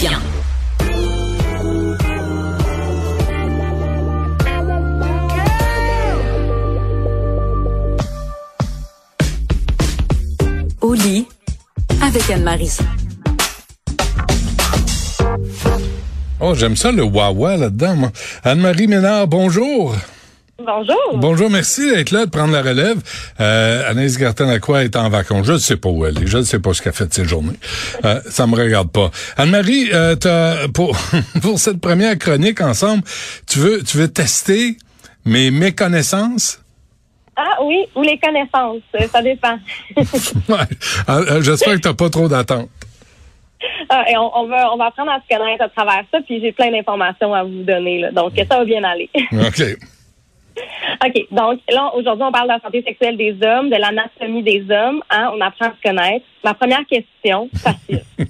Au lit avec Anne-Marie. Oh, j'aime ça le wawa là-dedans. Anne-Marie Ménard, bonjour. Bonjour. Bonjour, merci d'être là, de prendre la relève. Euh, Anaïs Gertin-Lacroix est en vacances. Je ne sais pas où elle est. Je ne sais pas ce qu'elle fait de ses journées. Euh, ça me regarde pas. Anne-Marie, euh, t'as- pour, pour cette première chronique ensemble, tu veux, tu veux tester mes méconnaissances? Ah oui, ou les connaissances, euh, ça dépend. Ouais. Euh, J'espère que t'as pas trop d'attentes. Ah, et on, on va on va apprendre à se connaître à travers ça, puis j'ai plein d'informations à vous donner, là, donc ça va bien aller. OK. OK, donc là, aujourd'hui, on parle de la santé sexuelle des hommes, de l'anatomie des hommes. Hein, on apprend à se connaître. Ma première question, facile.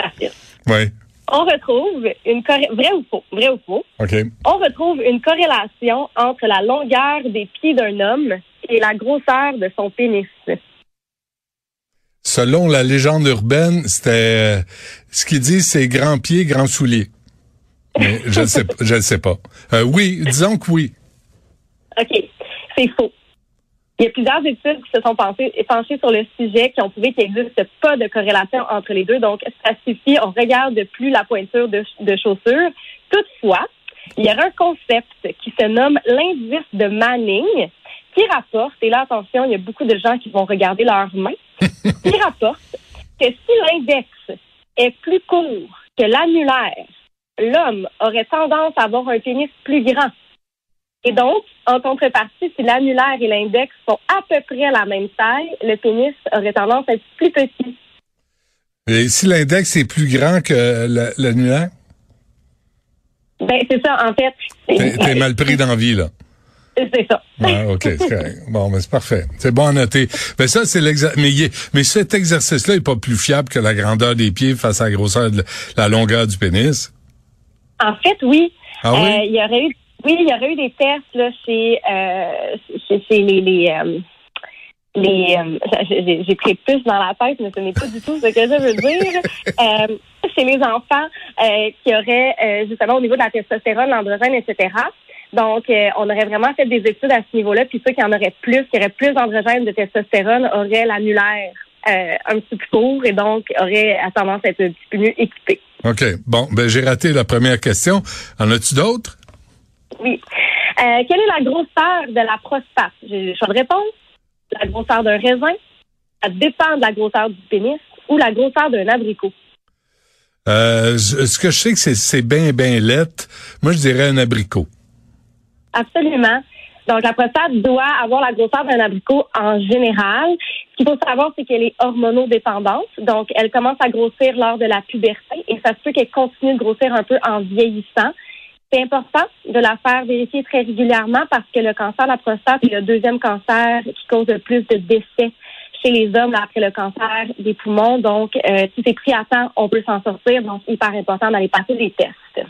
facile. Oui. On retrouve une vrai ou faux, vrai ou faux, OK. on retrouve une corrélation entre la longueur des pieds d'un homme et la grosseur de son pénis. Selon la légende urbaine, c'était euh, ce qu'ils disent, c'est grand pied, grand soulier. Mais je ne sais, pas- je ne sais pas. Euh, oui, disons que oui. OK, c'est faux. Il y a plusieurs études qui se sont pensées, penchées sur le sujet qui ont prouvé qu'il n'existe pas de corrélation entre les deux. Donc, ça suffit, on regarde plus la pointure de, de chaussure. Toutefois, il y a un concept qui se nomme l'indice de Manning qui rapporte, et là, attention, il y a beaucoup de gens qui vont regarder leurs mains, qui rapporte que si l'index est plus court que l'annulaire, l'homme aurait tendance à avoir un pénis plus grand. Et donc, en contrepartie, si l'annulaire et l'index sont à peu près la même taille, le pénis aurait tendance à être plus petit. Et si l'index est plus grand que la- l'annulaire, Ben, c'est ça, en fait. t'es mal pris d'envie, là. C'est ça. Ah, OK, c'est correct. Bon, mais c'est parfait. C'est bon à noter. Ben ça, c'est l'exercice. Mais, mais cet exercice-là est pas plus fiable que la grandeur des pieds face à la grosseur de la longueur du pénis. En fait, oui. Ah oui? Euh, il y aurait eu, oui, il y aurait eu des tests là, chez, euh, les, les, euh, les euh, j'ai pris plus dans la tête, mais ce n'est pas du tout ce que je veux dire. Euh, chez les enfants euh, qui auraient justement au niveau de la testostérone, l'androgène, etc. Donc, on aurait vraiment fait des études à ce niveau-là, puis ceux qui en auraient plus, qui auraient plus d'androgène de testostérone, auraient l'annulaire un petit peu plus court et donc auraient tendance à être un petit peu mieux équipés. OK. Bon, ben j'ai raté la première question. En as-tu d'autres? Oui. Euh, quelle est la grosseur de la prostate? J'ai le choix de réponse. La grosseur d'un raisin. Ça dépend de la grosseur du pénis ou la grosseur d'un abricot. Euh, ce que je sais que c'est, c'est bien, bien lettre. Moi, je dirais un abricot. Absolument. Donc, la prostate doit avoir la grosseur d'un abricot en général. Ce qu'il faut savoir, c'est qu'elle est hormonodépendante. Donc, elle commence à grossir lors de la puberté et ça se peut qu'elle continue de grossir un peu en vieillissant. C'est important de la faire vérifier très régulièrement parce que le cancer de la prostate est le deuxième cancer qui cause le plus de décès chez les hommes là, après le cancer des poumons. Donc, euh, si c'est pris à temps, on peut s'en sortir. Donc, hyper important d'aller passer des tests.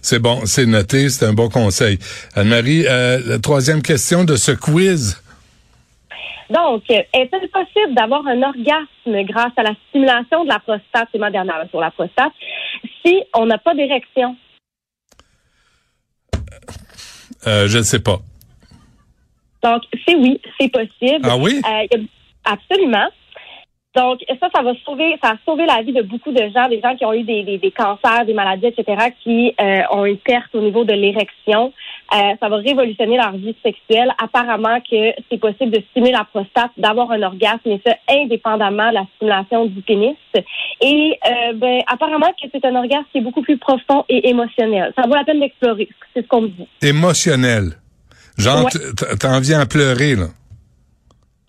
C'est bon, c'est noté, c'est un bon conseil. Anne-Marie, euh, la troisième question de ce quiz. Donc, euh, est-il possible d'avoir un orgasme grâce à la stimulation de la prostate, c'est ma dernière sur la prostate, si on n'a pas d'érection? Euh, je ne sais pas. Donc, c'est oui, c'est possible. Ah oui? Euh, absolument. Donc, ça, ça va sauver, ça a sauvé la vie de beaucoup de gens, des gens qui ont eu des, des, des cancers, des maladies, etc., qui euh, ont une perte au niveau de l'érection. Euh, ça va révolutionner leur vie sexuelle. Apparemment que c'est possible de stimuler la prostate, d'avoir un orgasme, et ça indépendamment de la stimulation du pénis. Et euh, ben, apparemment que c'est un orgasme qui est beaucoup plus profond et émotionnel. Ça vaut la peine d'explorer. C'est ce qu'on me dit. Émotionnel. Genre, Ouais. t'en viens à pleurer, là.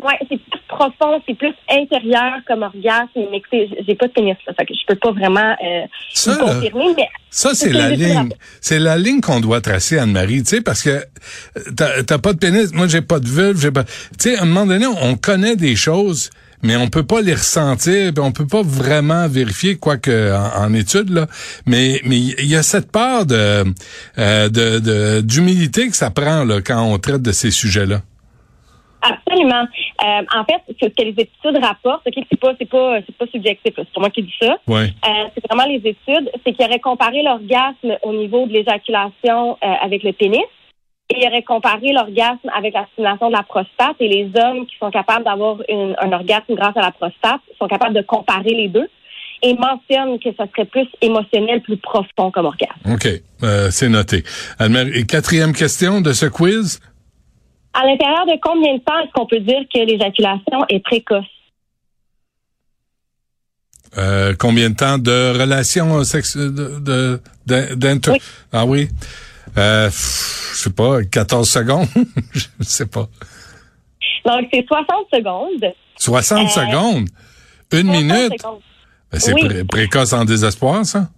Ouais, c'est plus profond, c'est plus intérieur comme orgasme. Mais écoutez, j'ai pas de pénis, là, fait que je peux pas vraiment euh, Ça, là, confirmer, mais Ça, c'est la que ligne. C'est la ligne qu'on doit tracer, Anne-Marie, tu sais, parce que euh, t'as pas de pénis, moi j'ai pas de vulve, j'ai pas. Tu sais, à un moment donné, on connaît des choses, mais on peut pas les ressentir, on peut pas vraiment vérifier, quoique en, en études, là. Mais mais il y a cette part de euh, de de- d'humilité que ça prend là quand on traite de ces sujets-là. Absolument. Euh, en fait, ce que les études rapportent, ok, c'est pas, c'est pas, c'est pas subjectif, c'est pas moi qui dis ça. Ouais. Euh, c'est vraiment les études, c'est qu'ils auraient comparé l'orgasme au niveau de l'éjaculation euh, avec le pénis et ils auraient comparé l'orgasme avec la stimulation de la prostate et les hommes qui sont capables d'avoir une- un orgasme grâce à la prostate sont capables de comparer les deux et mentionnent que ça serait plus émotionnel, plus profond comme orgasme. OK. Euh, c'est noté. Anne-Marie, et quatrième question de ce quiz. À l'intérieur de combien de temps est-ce qu'on peut dire que l'éjaculation est précoce? Euh, combien de temps de relation sexuelle de, d'inter- Oui. Ah oui. Euh, pff, je sais pas, 14 secondes? je sais pas. Donc, c'est 60 secondes. 60 Euh, secondes? Une 60 minute? Ben, c'est Oui. pré- précoce en désespoir, ça?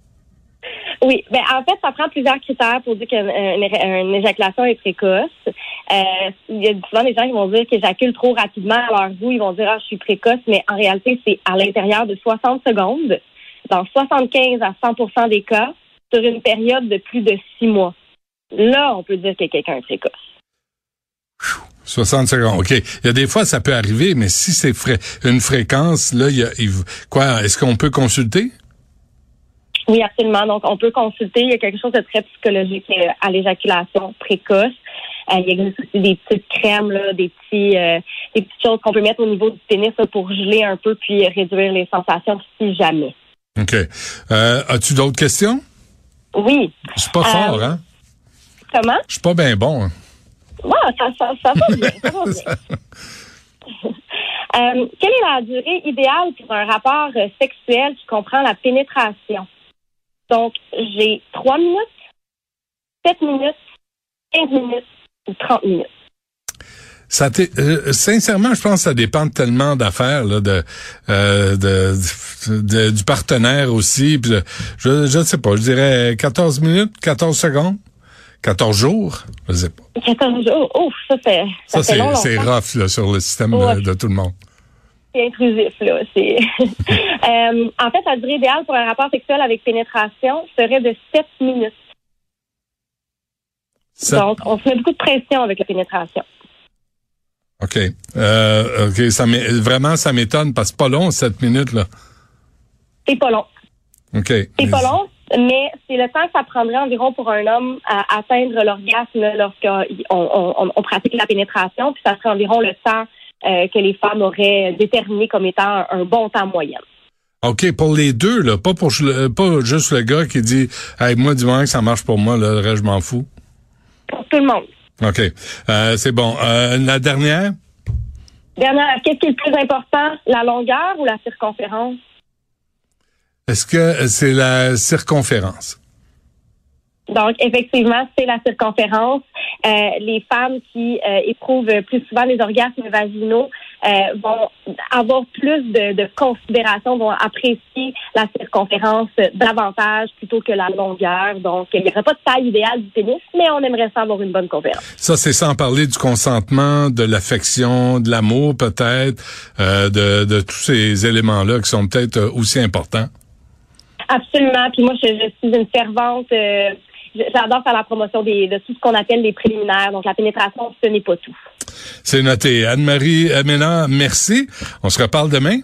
Oui, ben en fait, ça prend plusieurs critères pour dire qu'une une- une éjaculation est précoce. Euh, il y a souvent des gens qui vont dire qu'ils éjaculent trop rapidement à leur goût. Ils vont dire, ah, je suis précoce, mais en réalité, c'est à l'intérieur de 60 secondes, dans 75 à 100% des cas, sur une période de plus de six mois. Là, on peut dire que quelqu'un est précoce. 60 secondes. OK. Il y a des fois, ça peut arriver, mais si c'est une fréquence, là, il y a, quoi, est-ce qu'on peut consulter? Oui, absolument. Donc, on peut consulter. Il y a quelque chose de très psychologique euh, à l'éjaculation précoce. Euh, il existe aussi des petites crèmes, là, des petits, euh, des petites choses qu'on peut mettre au niveau du pénis là, pour geler un peu puis réduire les sensations si jamais. OK. Euh, as-tu d'autres questions? Oui. Je suis pas fort, hein? Comment? Je suis pas bien bon. hein? Ouais, ça, ça, ça va bien. Ça va bien. Quelle est la durée idéale pour un rapport sexuel qui comprend la pénétration? Donc, j'ai 3 minutes, 7 minutes, 15 minutes ou 30 minutes. Ça euh, sincèrement, je pense que ça dépend tellement d'affaires, là, de, euh, de, de- du partenaire aussi. puis de- je je sais pas, je dirais 14 minutes, 14 secondes, 14 jours, je sais pas. 14 jours. Ouf, ça fait, ça, Ça, c'est rough là, sur le système Ouais. de, de tout le monde. C'est intrusif, là. C'est... Euh, en fait, la durée idéale pour un rapport sexuel avec pénétration serait de 7 minutes. Ça- Donc, on se met beaucoup de pression avec la pénétration. OK. Euh, OK, ça vraiment, ça m'étonne parce que c'est pas long, 7 minutes, là. C'est pas long. OK. C'est Mais- pas long, mais c'est le temps que ça prendrait environ pour un homme à atteindre l'orgasme lorsqu'on on, on- on pratique la pénétration, puis ça serait environ le temps euh, que les femmes auraient déterminé comme étant un, un bon temps moyen. OK, pour les deux, là, pas pour pas juste le gars qui dit Hey, moi, du moment que ça marche pour moi, là, le reste, je m'en fous. Pour tout le monde. OK. Euh, c'est bon. Euh, la dernière? Dernière, qu'est-ce qui est le plus important, la longueur ou la circonférence? Est-ce que c'est la circonférence? Donc, effectivement, c'est la circonférence. Euh, les femmes qui euh, éprouvent plus souvent les orgasmes vaginaux euh, vont avoir plus de, de considération, vont apprécier la circonférence davantage plutôt que la longueur. Donc, il n'y aurait pas de taille idéale du pénis, mais on aimerait ça avoir une bonne conférence. Ça, c'est sans parler du consentement, de l'affection, de l'amour peut-être, euh, de, de tous ces éléments-là qui sont peut-être aussi importants. Absolument. Puis moi, je, je suis une fervente. euh, J'adore faire la promotion des, de tout ce qu'on appelle les préliminaires. Donc, la pénétration, ce n'est pas tout. C'est noté. Anne-Marie Ménard, merci. On se reparle demain.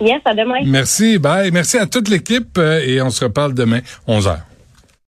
Yes, à demain. Merci. Bye. Merci à toute l'équipe euh, et on se reparle demain, 11 heures.